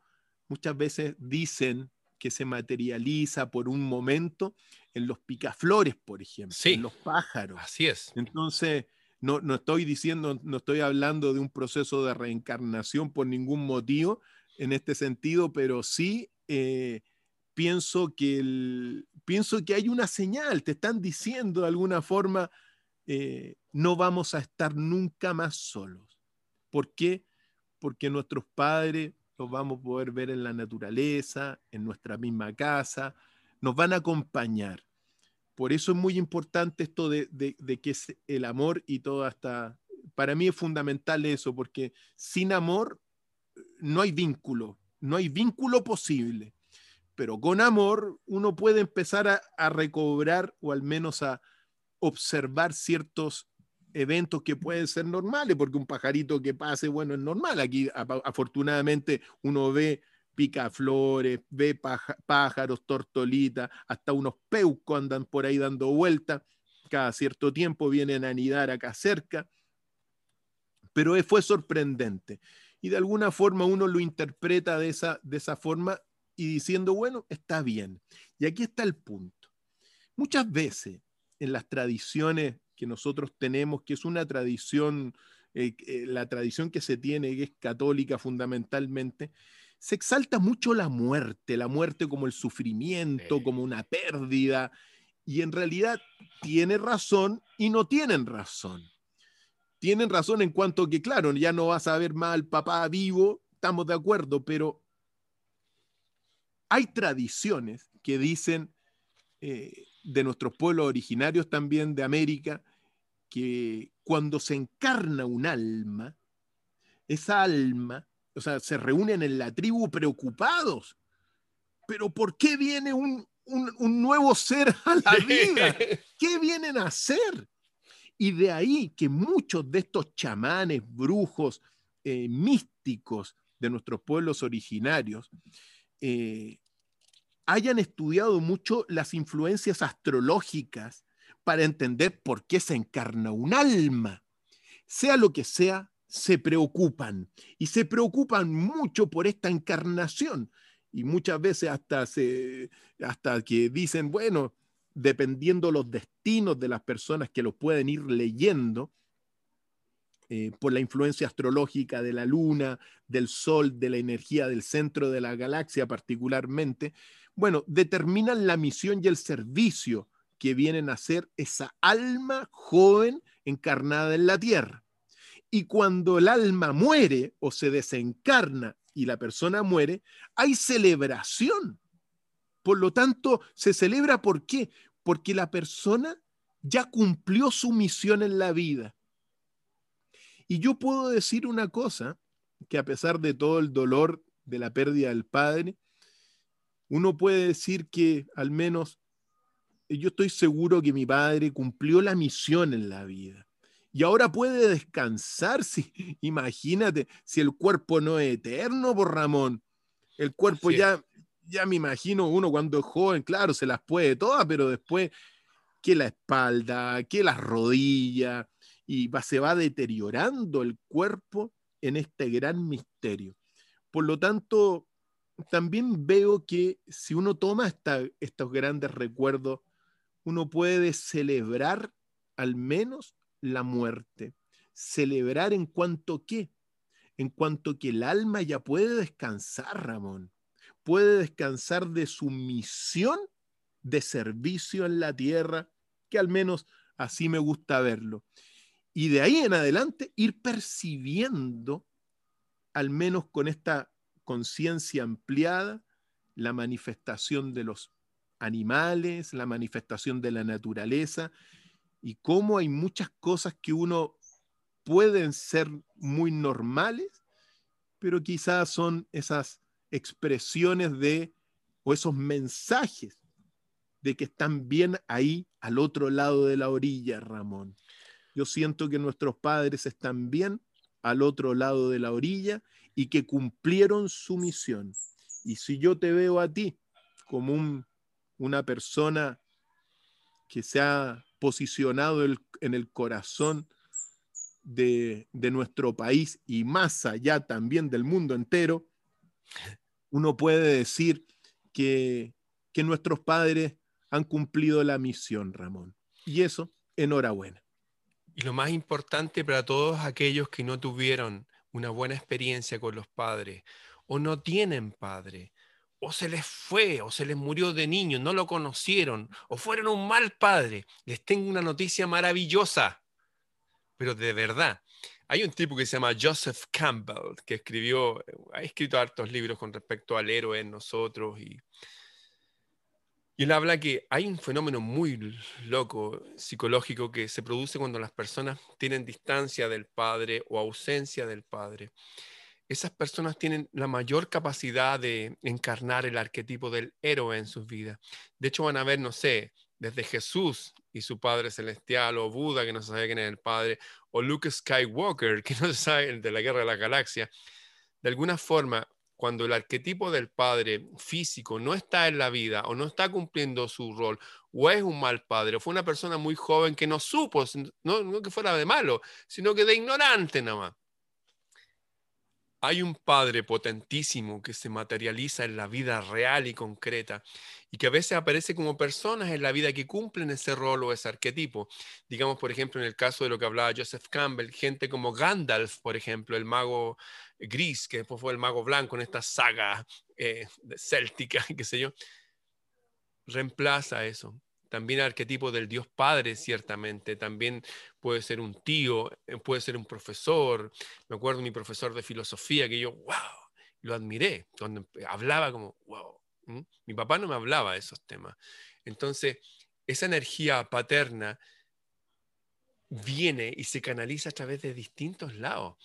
muchas veces dicen que se materializa por un momento en los picaflores, por ejemplo, en los pájaros. Así es. Entonces, no, no estoy diciendo, no estoy hablando de un proceso de reencarnación por ningún motivo en este sentido, pero sí eh, pienso, que pienso que hay una señal, te están diciendo de alguna forma, eh, no vamos a estar nunca más solos. ¿Por qué? Porque nuestros padres los vamos a poder ver en la naturaleza, en nuestra misma casa, nos van a acompañar. Por eso es muy importante esto de, que es el amor y todo hasta... Para mí es fundamental eso, porque sin amor no hay vínculo, no hay vínculo posible. Pero con amor uno puede empezar a, a recobrar o al menos a observar ciertos eventos que pueden ser normales, porque un pajarito que pase, bueno, es normal. Aquí afortunadamente uno ve picaflores, ve pájaros, tortolitas, hasta unos peucos andan por ahí dando vueltas, cada cierto tiempo vienen a anidar acá cerca, pero fue sorprendente. Y de alguna forma uno lo interpreta de esa, de esa forma y diciendo, bueno, está bien. Y aquí está el punto. Muchas veces en las tradiciones que nosotros tenemos, que es una tradición, eh, eh, la tradición que se tiene, que es católica fundamentalmente, se exalta mucho la muerte, la muerte como el sufrimiento, como una pérdida, y en realidad tiene razón y no tienen razón. Tienen razón en cuanto que, claro, ya no vas a ver más al papá vivo, estamos de acuerdo, pero hay tradiciones que dicen eh, de nuestros pueblos originarios también de América, que cuando se encarna un alma, esa alma, o sea, se reúnen en la tribu preocupados. Pero ¿por qué viene un, nuevo ser a la vida? ¿Qué vienen a hacer? Y de ahí que muchos de estos chamanes, brujos, eh, místicos de nuestros pueblos originarios, eh, hayan estudiado mucho las influencias astrológicas para entender por qué se encarna un alma. Sea lo que sea, se preocupan y se preocupan mucho por esta encarnación y muchas veces hasta, se, hasta que dicen, bueno, dependiendo los destinos de las personas que lo pueden ir leyendo, eh, por la influencia astrológica de la luna, del sol, de la energía del centro de la galaxia particularmente, bueno, determinan la misión y el servicio que vienen a ser esa alma joven encarnada en la tierra. Y cuando el alma muere o se desencarna y la persona muere, hay celebración. Por lo tanto, se celebra ¿por qué? Porque la persona ya cumplió su misión en la vida. Y yo puedo decir una cosa, que a pesar de todo el dolor de la pérdida del padre, uno puede decir que al menos yo estoy seguro que mi padre cumplió la misión en la vida. Y ahora puede descansar. (laughs) Si, imagínate, si el cuerpo no es eterno, por Ramón. El cuerpo ya, ya me imagino, uno cuando es joven, claro, se las puede todas, pero después que la espalda, que las rodillas, y va, se va deteriorando el cuerpo en este gran misterio. Por lo tanto, también veo que si uno toma estos grandes recuerdos uno puede celebrar al menos la muerte. Celebrar en cuanto que, en cuanto que el alma ya puede descansar, Ramón. Puede descansar de su misión de servicio en la tierra, que al menos así me gusta verlo. Y de ahí en adelante ir percibiendo, al menos con esta conciencia ampliada, la manifestación de los animales, la manifestación de la naturaleza y cómo hay muchas cosas que uno pueden ser muy normales, pero quizás son esas expresiones de o esos mensajes de que están bien ahí al otro lado de la orilla, Ramón. Yo siento que nuestros padres están bien al otro lado de la orilla y que cumplieron su misión. Y si yo te veo a ti como una persona que se ha posicionado en el corazón de, de nuestro país y más allá también del mundo entero, uno puede decir que, que nuestros padres han cumplido la misión, Ramón. Y eso, enhorabuena. Y lo más importante para todos aquellos que no tuvieron una buena experiencia con los padres o no tienen padre o se les fue o se les murió de niño, no lo conocieron o fueron un mal padre, les tengo una noticia maravillosa, pero de verdad. Hay un tipo que se llama Joseph Campbell, que escribió, ha escrito hartos libros con respecto al héroe en nosotros y y él habla que hay un fenómeno muy loco psicológico que se produce cuando las personas tienen distancia del padre o ausencia del padre. Esas personas tienen la mayor capacidad de encarnar el arquetipo del héroe en sus vidas. De hecho, van a ver, no sé, desde Jesús y su Padre Celestial, o Buda, que no se sabe quién es el Padre, o Luke Skywalker, (laughs) que no se sabe de la Guerra de la Galaxia. De alguna forma, cuando el arquetipo del padre físico no está en la vida o no está cumpliendo su rol, o es un mal padre, o fue una persona muy joven que no supo, no, que fuera de malo, sino que de ignorante nada más hay un Padre potentísimo que se materializa en la vida real y concreta y que a veces aparece como personas en la vida que cumplen ese rol o ese arquetipo. Digamos, por ejemplo, en el caso de lo que hablaba Joseph Campbell, gente como Gandalf, por ejemplo, el mago gris, que después fue el mago blanco en esta saga eh, céltica, (laughs) qué sé yo, reemplaza eso también el arquetipo del Dios Padre, ciertamente, también puede ser un tío, eh, puede ser un profesor. Me acuerdo de mi profesor de filosofía que yo, wow, lo admiré, cuando hablaba como, wow. Mi papá no me hablaba de esos temas. Entonces, esa energía paterna viene y se canaliza a través de distintos lados.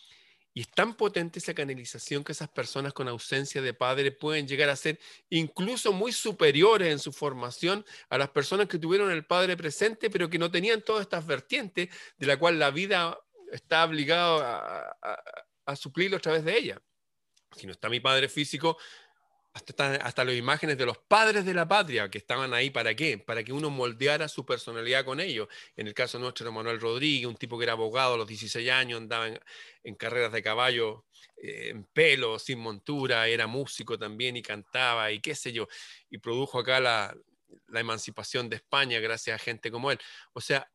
Y es tan potente esa canalización que esas personas con ausencia de padre pueden llegar a ser incluso muy superiores en su formación a las personas que tuvieron el padre presente, pero que no tenían todas estas vertientes de la cual la vida está obligada a, a suplirlo a través de ella. Si no está mi padre físico, hasta, hasta las imágenes de los padres de la patria que estaban ahí, ¿para qué? Para que uno moldeara su personalidad con ellos. En el caso nuestro era Manuel Rodríguez, un tipo que era abogado a los 16 años, andaba en, carreras de caballo eh, en pelo, sin montura, era músico también y cantaba y qué sé yo, y produjo acá la, la emancipación de España gracias a gente como él. O sea,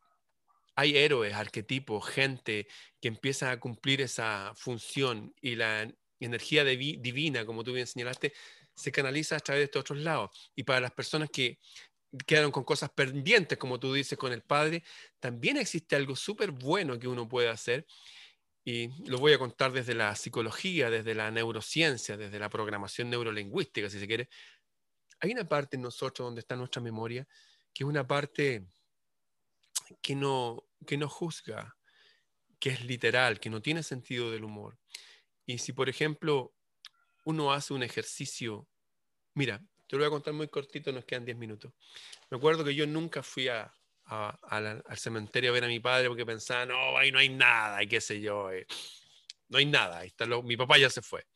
hay héroes, arquetipos, gente que empieza a cumplir esa función y la energía divina, como tú bien señalaste, se canaliza a través de estos otros lados. Y para las personas que quedaron con cosas pendientes, como tú dices, con el padre, también existe algo súper bueno que uno puede hacer. Y lo voy a contar desde la psicología, desde la neurociencia, desde la programación neurolingüística, si se quiere. Hay una parte en nosotros donde está nuestra memoria, que es una parte que no, que no juzga, que es literal, que no tiene sentido del humor. Y si, por ejemplo, uno hace un ejercicio, mira, te lo voy a contar muy cortito, nos quedan 10 minutos. Me acuerdo que yo nunca fui al cementerio a ver a mi padre porque pensaba, no, ahí no hay nada, y qué sé yo, eh, no hay nada, ahí está mi papá ya se fue.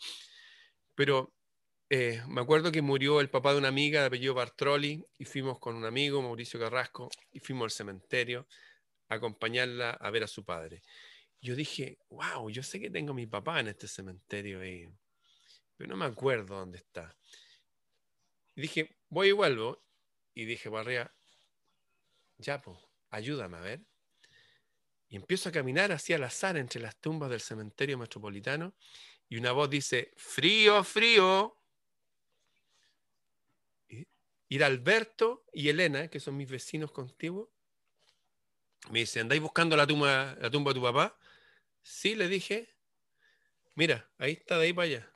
Pero eh, me acuerdo que murió el papá de una amiga de apellido Bartroli y fuimos con un amigo, Mauricio Carrasco, y fuimos al cementerio a acompañarla a ver a su padre. Yo dije, wow, yo sé que tengo a mi papá en este cementerio y pero no me acuerdo dónde está. Dije, voy y vuelvo. Y dije, Barrea, ya, pues, ayúdame a ver. Y empiezo a caminar hacia el azar entre las tumbas del cementerio metropolitano y una voz dice, frío, frío. Y Alberto y Elena, que son mis vecinos contigo, me dicen, ¿andáis buscando la tumba, la tumba de tu papá? Sí, le dije, mira, ahí está de ahí para allá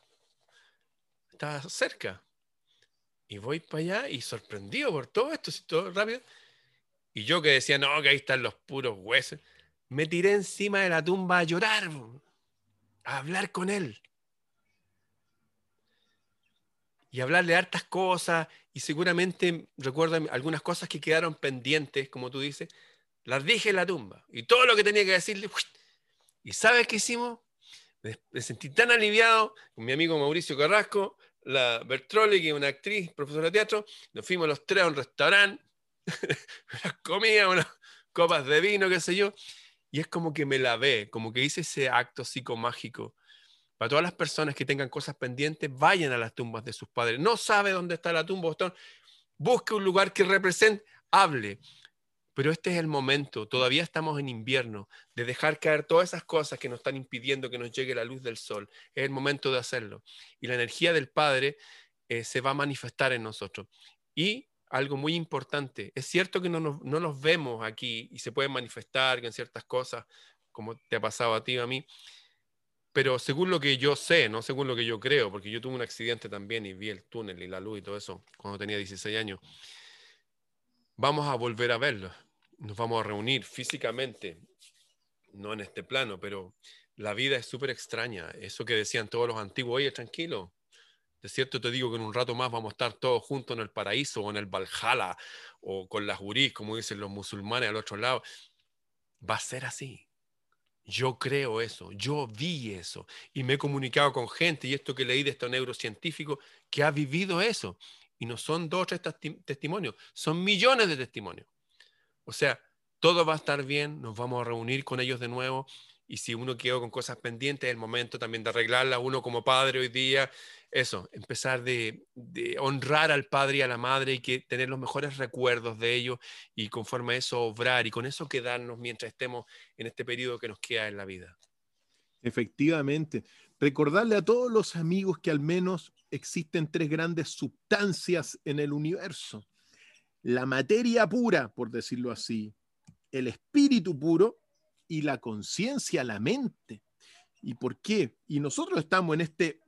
está cerca. Y voy para allá y sorprendido por todo esto, todo rápido. Y yo que decía, no, que ahí están los puros huesos. me tiré encima de la tumba a llorar, a hablar con él. Y hablarle hartas cosas, y seguramente recuerdo algunas cosas que quedaron pendientes, como tú dices, las dije en la tumba. Y todo lo que tenía que decirle, ¿y sabes qué hicimos? Me, sentí tan aliviado con mi amigo Mauricio Carrasco, la Bertroli, que es una actriz, profesora de teatro, nos fuimos los tres a un restaurante, (laughs) comía unas copas de vino, qué sé yo, y es como que me lavé, como que hice ese acto psicomágico. Para todas las personas que tengan cosas pendientes, vayan a las tumbas de sus padres. No sabe dónde está la tumba, busque un lugar que represente, hable. Pero este es el momento, todavía estamos en invierno, de dejar caer todas esas cosas que nos están impidiendo que nos llegue la luz del sol. Es el momento de hacerlo. Y la energía del Padre eh, se va a manifestar en nosotros. Y algo muy importante. Es cierto que no nos, no vemos aquí y se puede manifestar en ciertas cosas, como te ha pasado a ti o a mí, pero según lo que yo sé, no según lo que yo creo, porque yo tuve un accidente también y vi el túnel y la luz y todo eso cuando tenía 16 años, vamos a volver a verlo, nos vamos a reunir físicamente, no en este plano, pero la vida es súper extraña, eso que decían todos los antiguos, oye, tranquilo, de cierto te digo que en un rato más vamos a estar todos juntos en el paraíso o en el Valhalla o con las juris, como dicen los musulmanes al otro lado. Va a ser así. Yo creo eso, yo vi eso y me he comunicado con gente y esto que leí de estos neurocientíficos que ha vivido eso. Y no son dos o tres testimonios, son millones de testimonios. O sea, todo va a estar bien, nos vamos a reunir con ellos de nuevo y si uno quedó con cosas pendientes, es el momento también de arreglarlas. Uno como padre hoy día, eso, empezar de, honrar al padre y a la madre y que tener los mejores recuerdos de ellos y conforme a eso obrar y con eso quedarnos mientras estemos en este periodo que nos queda en la vida. Efectivamente. Recordarle a todos los amigos que al menos existen tres grandes sustancias en el universo. La materia pura, por decirlo así, el espíritu puro y la conciencia, la mente. ¿Y por qué? Y nosotros estamos en este,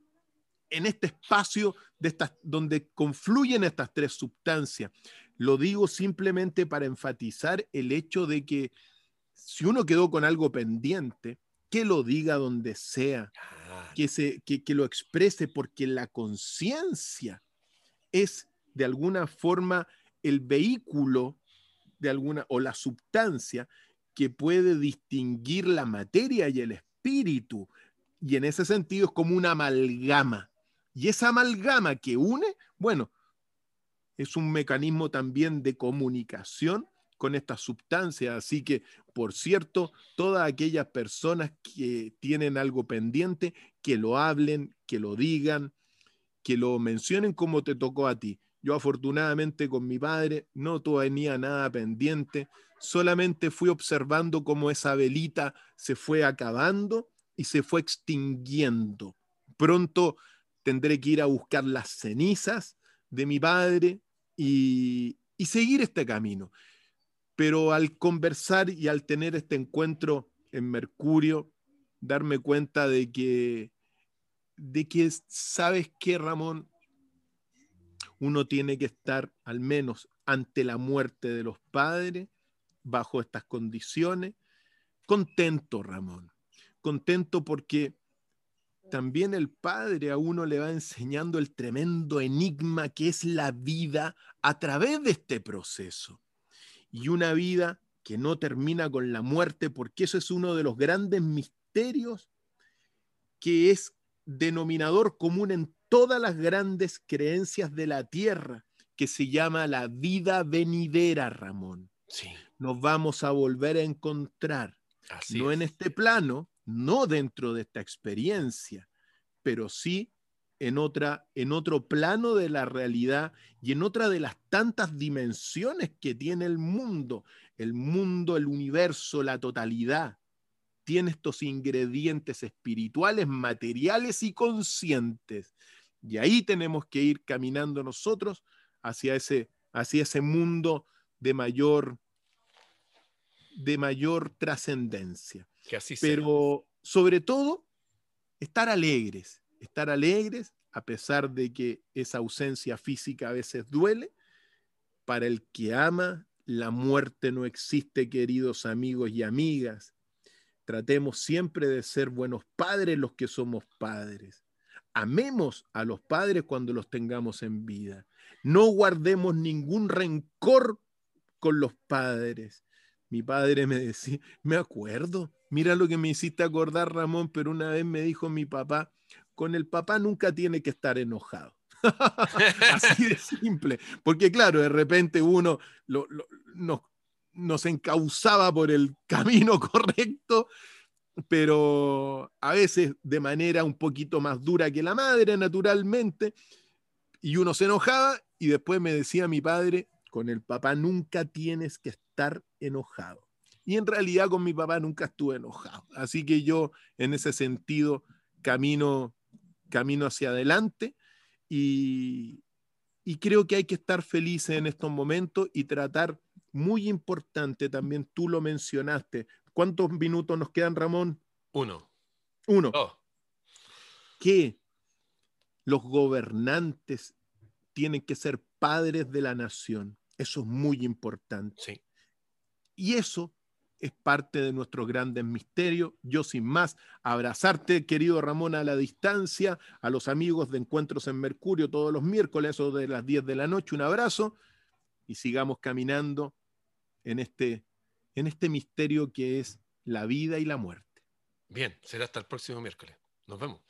en este espacio de estas, donde confluyen estas tres sustancias. Lo digo simplemente para enfatizar el hecho de que si uno quedó con algo pendiente, que lo diga donde sea, que, se, que, que lo exprese, porque la conciencia es de alguna forma el vehículo de alguna o la sustancia que puede distinguir la materia y el espíritu. Y en ese sentido es como una amalgama. Y esa amalgama que une, bueno, es un mecanismo también de comunicación con esta sustancia. Así que, por cierto, todas aquellas personas que tienen algo pendiente, que lo hablen, que lo digan, que lo mencionen como te tocó a ti. Yo afortunadamente con mi padre no tenía nada pendiente, solamente fui observando cómo esa velita se fue acabando y se fue extinguiendo. Pronto tendré que ir a buscar las cenizas de mi padre y, y seguir este camino. Pero al conversar y al tener este encuentro en Mercurio, darme cuenta de que, de que, ¿sabes qué, Ramón? Uno tiene que estar al menos ante la muerte de los padres, bajo estas condiciones, contento, Ramón, contento porque también el Padre a uno le va enseñando el tremendo enigma que es la vida a través de este proceso. Y una vida que no termina con la muerte, porque eso es uno de los grandes misterios que es denominador común en todas las grandes creencias de la tierra, que se llama la vida venidera, Ramón. Sí. Nos vamos a volver a encontrar, no en este plano, no dentro de esta experiencia, pero sí en, otra, en otro plano de la realidad y en otra de las tantas dimensiones que tiene el mundo, el mundo, el universo, la totalidad. Tiene estos ingredientes espirituales, materiales y conscientes y ahí tenemos que ir caminando nosotros hacia ese, hacia ese mundo de mayor, de mayor trascendencia. Que así Pero sobre todo, estar alegres, estar alegres a pesar de que esa ausencia física a veces duele. Para el que ama, la muerte no existe, queridos amigos y amigas. Tratemos siempre de ser buenos padres los que somos padres. Amemos a los padres cuando los tengamos en vida. No guardemos ningún rencor con los padres. Mi padre me decía, me acuerdo, mira lo que me hiciste acordar, Ramón, pero una vez me dijo mi papá, con el papá nunca tiene que estar enojado. (laughs) Así de simple. Porque claro, de repente uno nos, nos encauzaba por el camino (laughs) correcto, pero a veces de manera un poquito más dura que la madre, naturalmente, y uno se enojaba y después me decía mi padre, con el papá nunca tienes que estar enojado. Y en realidad con mi papá nunca estuve enojado. Así que yo en ese sentido camino, camino hacia adelante y, y creo que hay que estar felices en estos momentos y tratar, muy importante también, tú lo mencionaste. ¿Cuántos minutos nos quedan, Ramón? Uno. Uno. Que los gobernantes tienen que ser padres de la nación. Eso es muy importante. Sí. Y eso es parte de nuestros grandes misterios. Yo sin más, abrazarte, querido Ramón, a la distancia, a los amigos de Encuentros en Mercurio todos los miércoles, eso de las 10 de la noche, un abrazo y sigamos caminando en este, en este misterio que es la vida y la muerte. Bien, será hasta el próximo miércoles. Nos vemos.